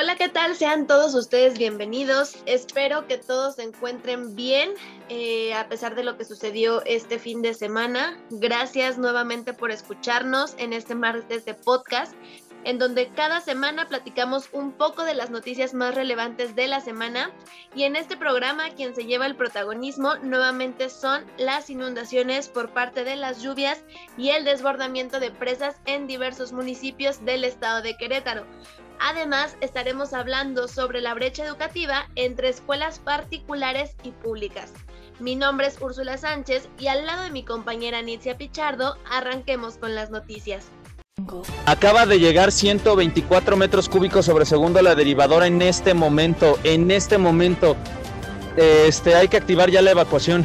Hola, ¿qué tal? Sean todos ustedes bienvenidos. Espero que todos se encuentren bien eh, a pesar de lo que sucedió este fin de semana. Gracias nuevamente por escucharnos en este martes de podcast en donde cada semana platicamos un poco de las noticias más relevantes de la semana y en este programa quien se lleva el protagonismo nuevamente son las inundaciones por parte de las lluvias y el desbordamiento de presas en diversos municipios del estado de Querétaro. Además, estaremos hablando sobre la brecha educativa entre escuelas particulares y públicas. Mi nombre es Úrsula Sánchez y al lado de mi compañera Nitzia Pichardo, arranquemos con las noticias. Acaba de llegar 124 metros cúbicos sobre segundo la derivadora en este momento. En este momento. Este, hay que activar ya la evacuación.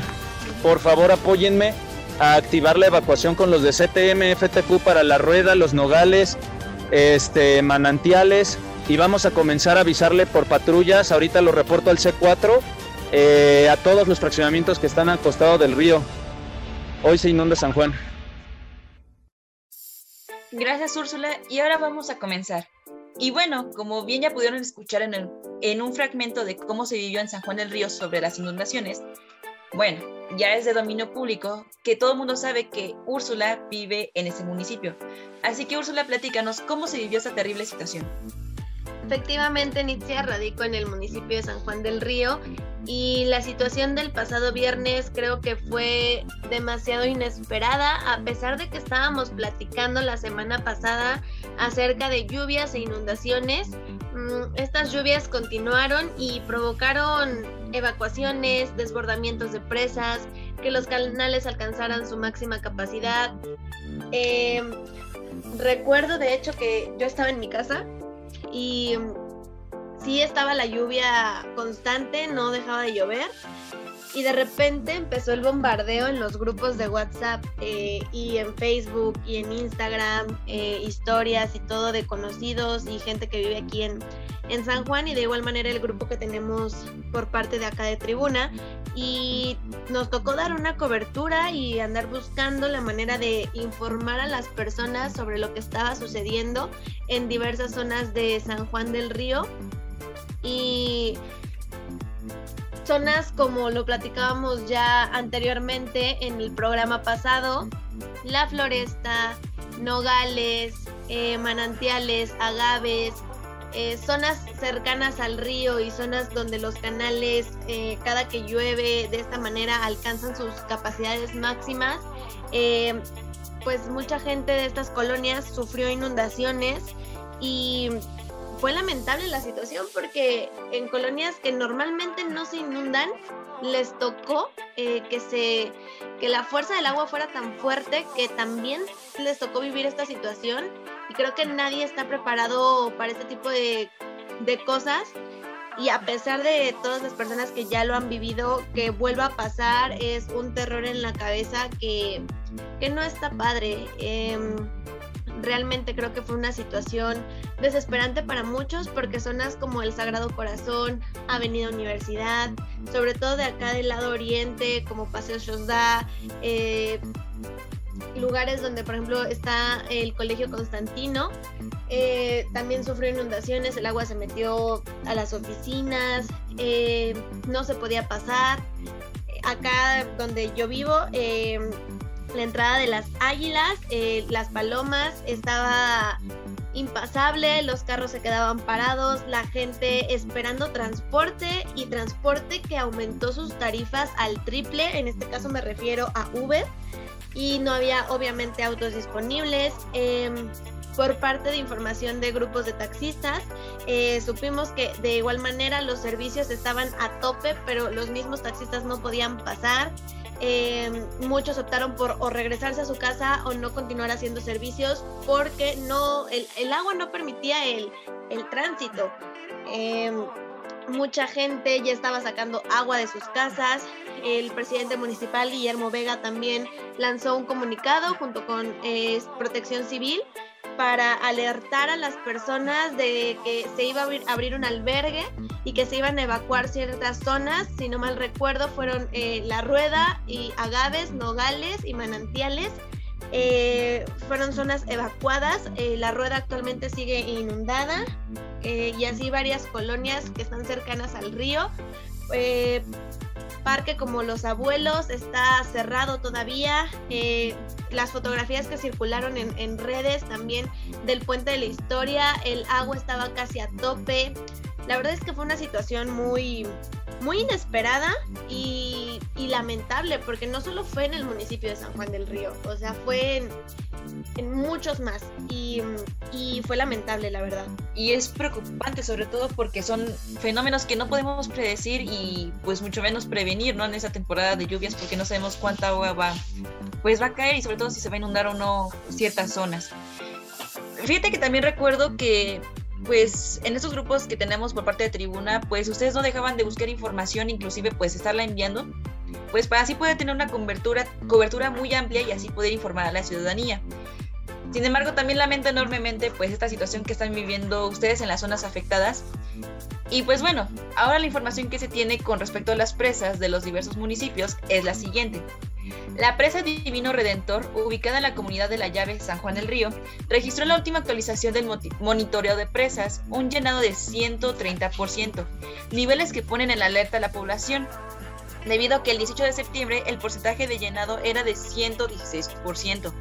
Por favor, apóyenme a activar la evacuación con los de CTM, FTQ para la rueda, los nogales, este, manantiales. Y vamos a comenzar a avisarle por patrullas. Ahorita lo reporto al C4 eh, a todos los fraccionamientos que están al costado del río. Hoy se inunda San Juan. Gracias Úrsula y ahora vamos a comenzar. Y bueno, como bien ya pudieron escuchar en, el, en un fragmento de cómo se vivió en San Juan del Río sobre las inundaciones, bueno, ya es de dominio público que todo el mundo sabe que Úrsula vive en ese municipio. Así que Úrsula, platícanos cómo se vivió esa terrible situación. Efectivamente, Nitzia radico en el municipio de San Juan del Río y la situación del pasado viernes creo que fue demasiado inesperada, a pesar de que estábamos platicando la semana pasada acerca de lluvias e inundaciones. Mm, estas lluvias continuaron y provocaron evacuaciones, desbordamientos de presas, que los canales alcanzaran su máxima capacidad. Em, recuerdo de hecho que yo estaba en mi casa y sí estaba la lluvia constante, no dejaba de llover. Y de repente empezó el bombardeo en los grupos de WhatsApp eh, y en Facebook y en Instagram, eh, historias y todo de conocidos y gente que vive aquí en, en San Juan y de igual manera el grupo que tenemos por parte de acá de Tribuna. Y nos tocó dar una cobertura y andar buscando la manera de informar a las personas sobre lo que estaba sucediendo en diversas zonas de San Juan del Río. Y zonas como lo platicábamos ya anteriormente en el programa pasado, La Floresta, Nogales, eh, manantiales, agaves, eh, zonas cercanas al río y zonas donde los canales eh, cada que llueve de esta manera alcanzan sus capacidades máximas, pues mucha gente de estas colonias sufrió inundaciones y fue lamentable la situación porque en colonias que normalmente no se inundan, les tocó eh, que, se, que la fuerza del agua fuera tan fuerte que también les tocó vivir esta situación y creo que nadie está preparado para este tipo de, de cosas y a pesar de todas las personas que ya lo han vivido, que vuelva a pasar es un terror en la cabeza que, que no está padre. Eh, realmente creo que fue una situación desesperante para muchos porque zonas como el Sagrado Corazón, Avenida Universidad, sobre todo de acá del lado oriente, como Paseo Shosda, eh, lugares donde por ejemplo está el Colegio Constantino, eh, también sufrió inundaciones, el agua se metió a las oficinas, eh, no se podía pasar. Acá donde yo vivo, la entrada de las águilas, eh, las palomas, estaba impasable, los carros se quedaban parados, la gente esperando transporte y transporte que aumentó sus tarifas al triple, en este caso me refiero a Uber, y no había obviamente autos disponibles. Em, por parte de información de grupos de taxistas, eh, supimos que de igual manera los servicios estaban a tope, pero los mismos taxistas no podían pasar. Eh, muchos optaron por o regresarse a su casa o no continuar haciendo servicios porque no el, agua no permitía el, tránsito. Eh, mucha gente ya estaba sacando agua de sus casas. El presidente municipal Guillermo Vega también lanzó un comunicado junto con eh, Protección Civil para alertar a las personas de que se iba a abrir, un albergue y que se iban a evacuar ciertas zonas. Si no mal recuerdo, fueron eh, La Rueda y Agaves, Nogales y Manantiales. Eh, fueron zonas evacuadas, eh, la rueda actualmente sigue inundada y así varias colonias que están cercanas al río. Parque como Los Abuelos está cerrado todavía. las fotografías que circularon en, redes también del puente de la historia, el agua estaba casi a tope. La verdad es que fue una situación muy, muy inesperada y, lamentable, porque no solo fue en el municipio de San Juan del Río, o sea, fue en, muchos más y, fue lamentable, la verdad. Y es preocupante, sobre todo porque son fenómenos que no podemos predecir y pues mucho menos prevenir, ¿no? En esa temporada de lluvias, porque no sabemos cuánta agua va, pues va a caer y sobre todo si se va a inundar o no ciertas zonas. Fíjate que también recuerdo que pues en estos grupos que tenemos por parte de Tribuna, pues ustedes no dejaban de buscar información, inclusive pues estarla enviando, pues para así poder tener una cobertura, muy amplia y así poder informar a la ciudadanía. Sin embargo, también lamento enormemente pues esta situación que están viviendo ustedes en las zonas afectadas. Y pues bueno, ahora la información que se tiene con respecto a las presas de los diversos municipios es la siguiente. La presa Divino Redentor, ubicada en la comunidad de La Llave, San Juan del Río, registró en la última actualización del monitoreo de presas un llenado de 130%, niveles que ponen en alerta a la población, debido a que el 18 de septiembre el porcentaje de llenado era de 116%.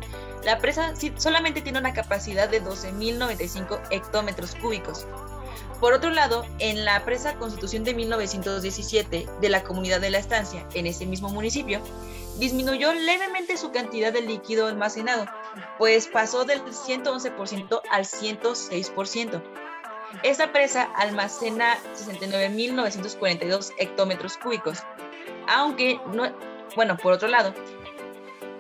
La presa solamente tiene una capacidad de 12.095 hectómetros cúbicos. Por otro lado, en la presa Constitución de 1917 de la Comunidad de la Estancia, en ese mismo municipio, disminuyó levemente su cantidad de líquido almacenado, pues pasó del 111% al 106%. Esta presa almacena 69.942 hectómetros cúbicos, aunque no, bueno, por otro lado,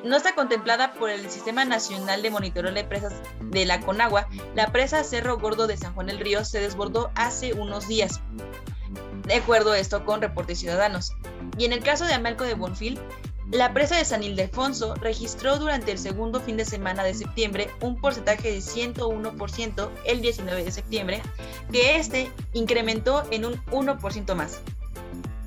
no está contemplada por el Sistema Nacional de Monitoreo de Presas de la Conagua, la presa Cerro Gordo de San Juan del Río se desbordó hace unos días. De acuerdo a esto con reportes ciudadanos. Y en el caso de Amelco de Bonfil, la presa de San Ildefonso registró durante el segundo fin de semana de septiembre un porcentaje de 101% el 19 de septiembre, que este incrementó en un 1% más.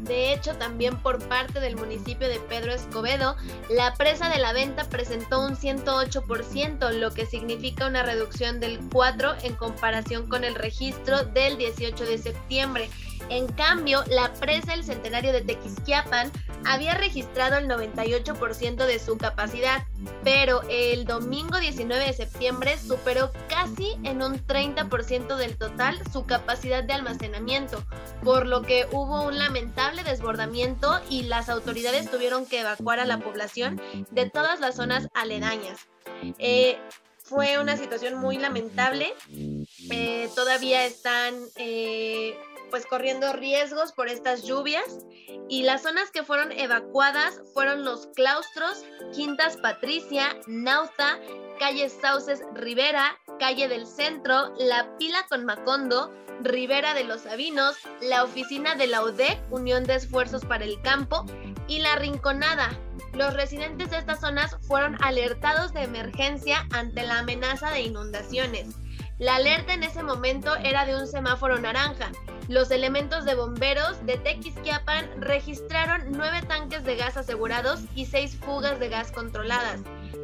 De hecho, también por parte del municipio de Pedro Escobedo, la presa de la venta presentó un 108%, lo que significa una reducción del 4 en comparación con el registro del 18 de septiembre. En cambio, la presa El Centenario de Tequisquiapan había registrado el 98% de su capacidad, pero el domingo 19 de septiembre superó casi en un 30% del total su capacidad de almacenamiento, por lo que hubo un lamentable desbordamiento y las autoridades tuvieron que evacuar a la población de todas las zonas aledañas. Eh, fue una situación muy lamentable. Eh, todavía están eh, pues corriendo riesgos por estas lluvias y las zonas que fueron evacuadas fueron los claustros, Quintas Patricia, Nauta, calle Sauces Rivera, calle del Centro, La Pila con Macondo, Rivera de los Sabinos, la oficina de la UDEC, Unión de Esfuerzos para el Campo, y La Rinconada. Los residentes de estas zonas fueron alertados de emergencia ante la amenaza de inundaciones. La alerta en ese momento era de un semáforo naranja. Los elementos de bomberos de Tequisquiapan registraron nueve tanques de gas asegurados y seis fugas de gas controladas.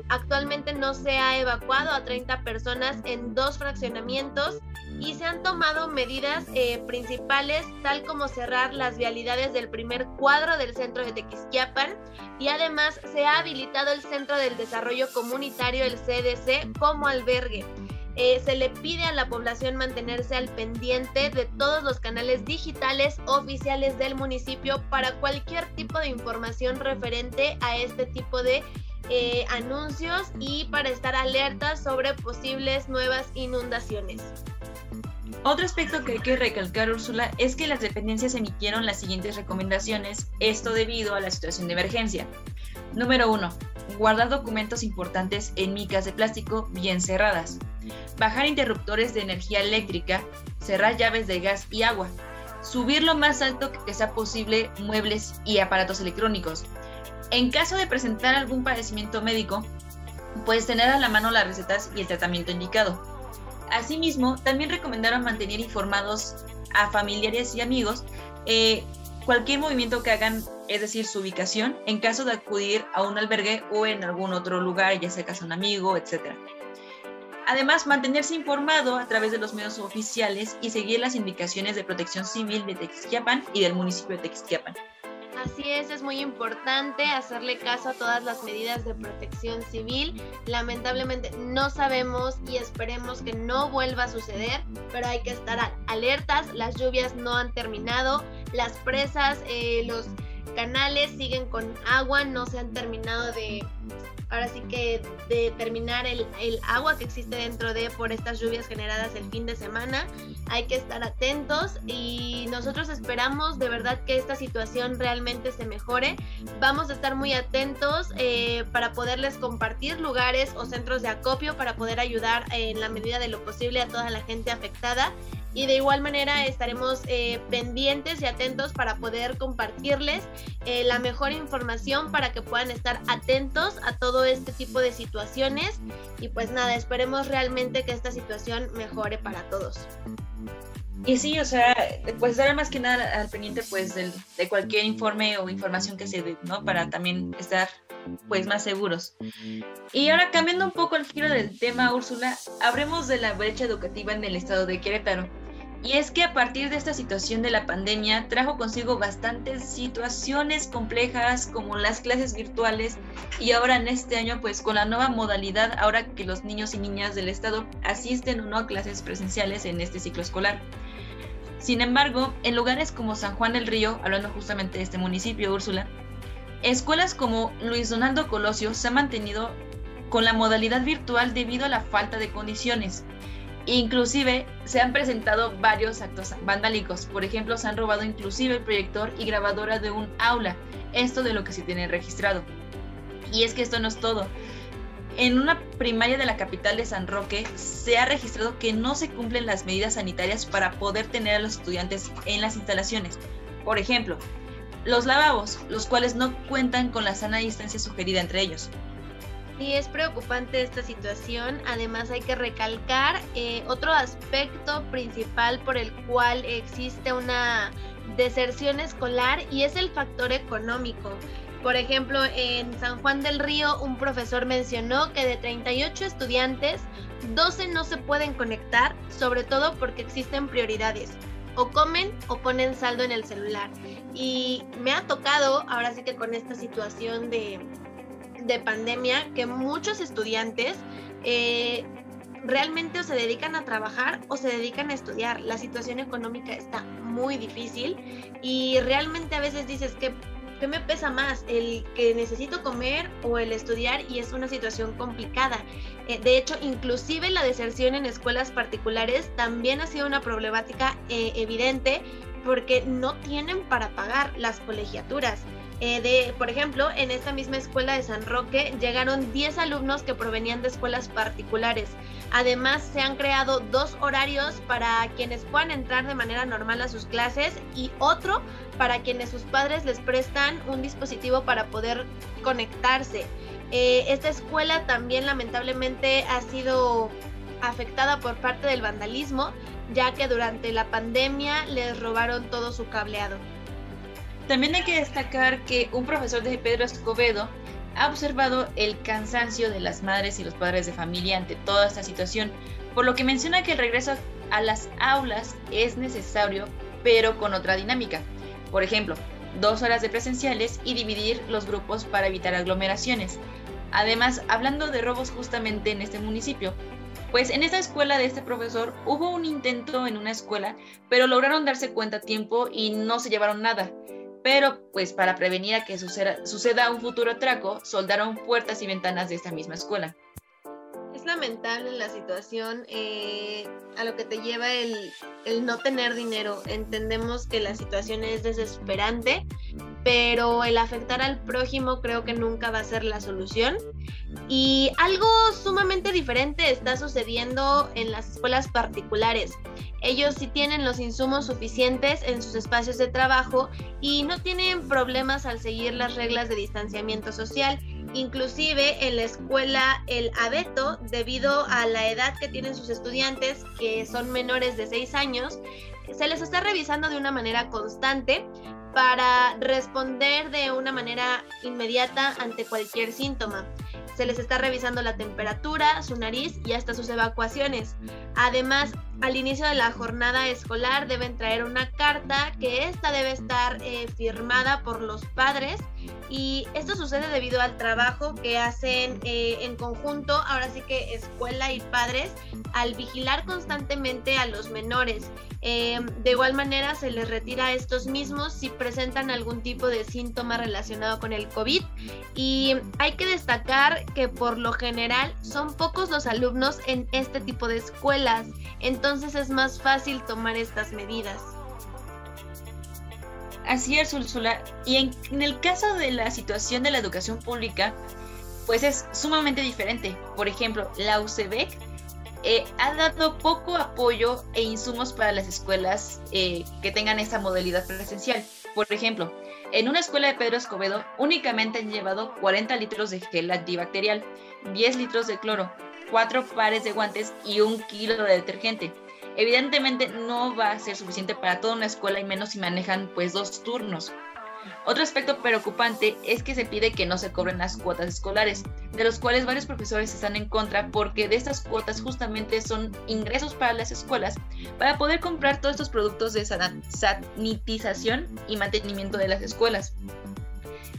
Actualmente no se ha evacuado a 30 personas en dos fraccionamientos y se han tomado medidas eh, principales tal como cerrar las vialidades del primer cuadro del centro de Tequisquiapan y además se ha habilitado el Centro del Desarrollo Comunitario, el CDC, como albergue. Eh, se le pide a la población mantenerse al pendiente de todos los canales digitales oficiales del municipio para cualquier tipo de información referente a este tipo de eh, anuncios y para estar alertas sobre posibles nuevas inundaciones. Otro aspecto que hay que recalcar, Úrsula, es que las dependencias emitieron las siguientes recomendaciones, esto debido a la situación de emergencia. Número 1. Guardar documentos importantes en micas de plástico bien cerradas. Bajar interruptores de energía eléctrica. Cerrar llaves de gas y agua. Subir lo más alto que sea posible muebles y aparatos electrónicos. En caso de presentar algún padecimiento médico, puedes tener a la mano las recetas y el tratamiento indicado. Asimismo, también recomendaron mantener informados a familiares y amigos eh, cualquier movimiento que hagan, es decir, su ubicación, en caso de acudir a un albergue o en algún otro lugar, ya sea casa un amigo, etc. Además, mantenerse informado a través de los medios oficiales y seguir las indicaciones de protección civil de Texquiapan y del municipio de Texquiapan. Así es, es muy importante hacerle caso a todas las medidas de protección civil. Lamentablemente no sabemos y esperemos que no vuelva a suceder, pero hay que estar alertas. Las lluvias no han terminado, las presas, eh, los canales siguen con agua, no se han terminado de ahora sí que determinar el, el, agua que existe dentro de por estas lluvias generadas el fin de semana. Hay que estar atentos y nosotros esperamos de verdad que esta situación realmente se mejore. Vamos a estar muy atentos eh, para poderles compartir lugares o centros de acopio para poder ayudar en la medida de lo posible a toda la gente afectada y de igual manera estaremos eh, pendientes y atentos para poder compartirles eh, la mejor información para que puedan estar atentos a todo este tipo de situaciones y pues nada, esperemos realmente que esta situación mejore para todos. Y sí, o sea, pues estar más que nada al pendiente pues de cualquier informe o información que se dé, ¿no? Para también estar pues más seguros. Y ahora cambiando un poco el giro del tema, Úrsula, hablemos de la brecha educativa en el estado de Querétaro. Y es que a partir de esta situación de la pandemia trajo consigo bastantes situaciones complejas como las clases virtuales y ahora en este año pues con la nueva modalidad ahora que los niños y niñas del estado asisten o no a clases presenciales en este ciclo escolar. Sin embargo, en lugares como San Juan del Río, hablando justamente de este municipio, Úrsula, escuelas como Luis Donaldo Colosio se han mantenido con la modalidad virtual debido a la falta de condiciones. Inclusive se han presentado varios actos vandálicos. Por ejemplo, se han robado inclusive el proyector y grabadora de un aula. Esto de lo que se tiene registrado. Y es que esto no es todo. En una primaria de la capital de San Roque se ha registrado que no se cumplen las medidas sanitarias para poder tener a los estudiantes en las instalaciones. Por ejemplo, los lavabos, los cuales no cuentan con la sana distancia sugerida entre ellos. Sí, es preocupante esta situación. Además hay que recalcar eh, otro aspecto principal por el cual existe una deserción escolar y es el factor económico. Por ejemplo, en San Juan del Río un profesor mencionó que de 38 estudiantes, 12 no se pueden conectar, sobre todo porque existen prioridades. O comen o ponen saldo en el celular. Y me ha tocado, ahora sí que con esta situación de, de pandemia que muchos estudiantes eh, realmente o se dedican a trabajar o se dedican a estudiar. La situación económica está muy difícil y realmente a veces dices que ¿qué me pesa más? ¿El que necesito comer o el estudiar? Y es una situación complicada. Eh, de hecho, inclusive la deserción en escuelas particulares también ha sido una problemática eh, evidente porque no tienen para pagar las colegiaturas. Eh, de, por ejemplo, en esta misma escuela de San Roque llegaron 10 alumnos que provenían de escuelas particulares. Además, se han creado dos horarios para quienes puedan entrar de manera normal a sus clases y otro para quienes sus padres les prestan un dispositivo para poder conectarse. Eh, esta escuela también lamentablemente ha sido afectada por parte del vandalismo, ya que durante la pandemia les robaron todo su cableado. También hay que destacar que un profesor de Pedro Escobedo ha observado el cansancio de las madres y los padres de familia ante toda esta situación, por lo que menciona que el regreso a las aulas es necesario, pero con otra dinámica. Por ejemplo, dos horas de presenciales y dividir los grupos para evitar aglomeraciones. Además, hablando de robos justamente en este municipio, pues en esta escuela de este profesor hubo un intento en una escuela, pero lograron darse cuenta a tiempo y no se llevaron nada pero pues para prevenir a que suceda, un futuro atraco, soldaron puertas y ventanas de esta misma escuela. Es lamentable la situación eh, a lo que te lleva el, el no tener dinero. Entendemos que la situación es desesperante, pero el afectar al prójimo creo que nunca va a ser la solución. Y algo sumamente diferente está sucediendo en las escuelas particulares. Ellos sí tienen los insumos suficientes en sus espacios de trabajo y no tienen problemas al seguir las reglas de distanciamiento social. Inclusive en la escuela el abeto, debido a la edad que tienen sus estudiantes, que son menores de 6 años, se les está revisando de una manera constante para responder de una manera inmediata ante cualquier síntoma. Se les está revisando la temperatura, su nariz y hasta sus evacuaciones. Además, al inicio de la jornada escolar deben traer una carta que esta debe estar eh, firmada por los padres y esto sucede debido al trabajo que hacen eh, en conjunto, ahora sí que escuela y padres, al vigilar constantemente a los menores. Eh, de igual manera se les retira a estos mismos si presentan algún tipo de síntoma relacionado con el COVID y hay que destacar que por lo general son pocos los alumnos en este tipo de escuelas, entonces es más fácil tomar estas medidas. Así es, Úrsula. Y en, el caso de la situación de la educación pública, pues es sumamente diferente. Por ejemplo, la UCEBEC eh, ha dado poco apoyo e insumos para las escuelas eh, que tengan esta modalidad presencial. Por ejemplo, en una escuela de Pedro Escobedo únicamente han llevado 40 litros de gel antibacterial, 10 litros de cloro, 4 pares de guantes y un kilo de detergente evidentemente no va a ser suficiente para toda una escuela y menos si manejan pues dos turnos. Otro aspecto preocupante es que se pide que no se cobren las cuotas escolares, de los cuales varios profesores están en contra porque de estas cuotas justamente son ingresos para las escuelas para poder comprar todos estos productos de sanitización y mantenimiento de las escuelas.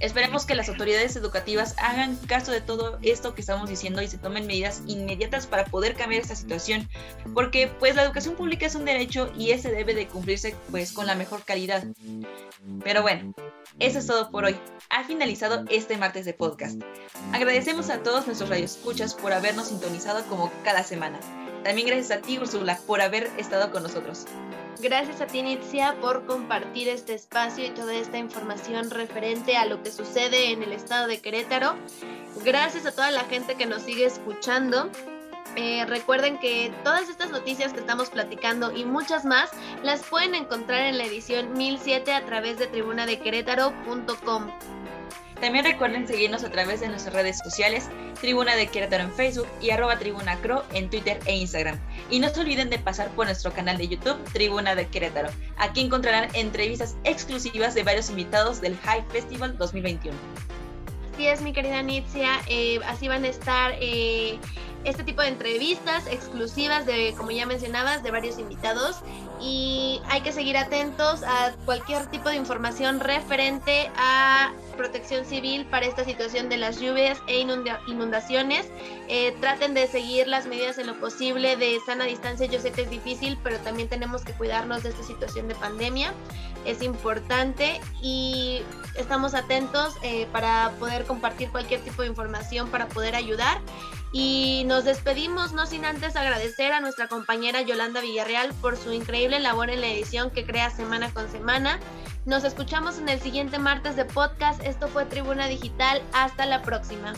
Esperemos que las autoridades educativas hagan caso de todo esto que estamos diciendo y se tomen medidas inmediatas para poder cambiar esta situación, porque pues la educación pública es un derecho y ese debe de cumplirse pues con la mejor calidad. Pero bueno, eso es todo por hoy. Ha finalizado este martes de podcast. Agradecemos a todos nuestros radioescuchas por habernos sintonizado como cada semana. También gracias a ti, Ursula, por haber estado con nosotros. Gracias a ti, Nitzia, por compartir este espacio y toda esta información referente a lo que sucede en el estado de Querétaro. Gracias a toda la gente que nos sigue escuchando. Eh, recuerden que todas estas noticias que estamos platicando y muchas más las pueden encontrar en la edición 1007 a través de tribunadequerétaro.com. También recuerden seguirnos a través de nuestras redes sociales, Tribuna de Querétaro en Facebook y arroba Tribuna Cro en Twitter e Instagram. Y no se olviden de pasar por nuestro canal de YouTube, Tribuna de Querétaro. Aquí encontrarán entrevistas exclusivas de varios invitados del High Festival 2021. Así es, mi querida Nitzia. Eh, así van a estar eh, este tipo de entrevistas exclusivas de, como ya mencionabas, de varios invitados. Y hay que seguir atentos a cualquier tipo de información referente a protección civil para esta situación de las lluvias e inundaciones. Eh, traten de seguir las medidas en lo posible de sana distancia. Yo sé que es difícil, pero también tenemos que cuidarnos de esta situación de pandemia. Es importante y estamos atentos eh, para poder compartir cualquier tipo de información para poder ayudar. Y nos despedimos, no sin antes agradecer a nuestra compañera Yolanda Villarreal por su increíble labor en la edición que crea semana con semana. Nos escuchamos en el siguiente martes de podcast. Esto fue Tribuna Digital. Hasta la próxima.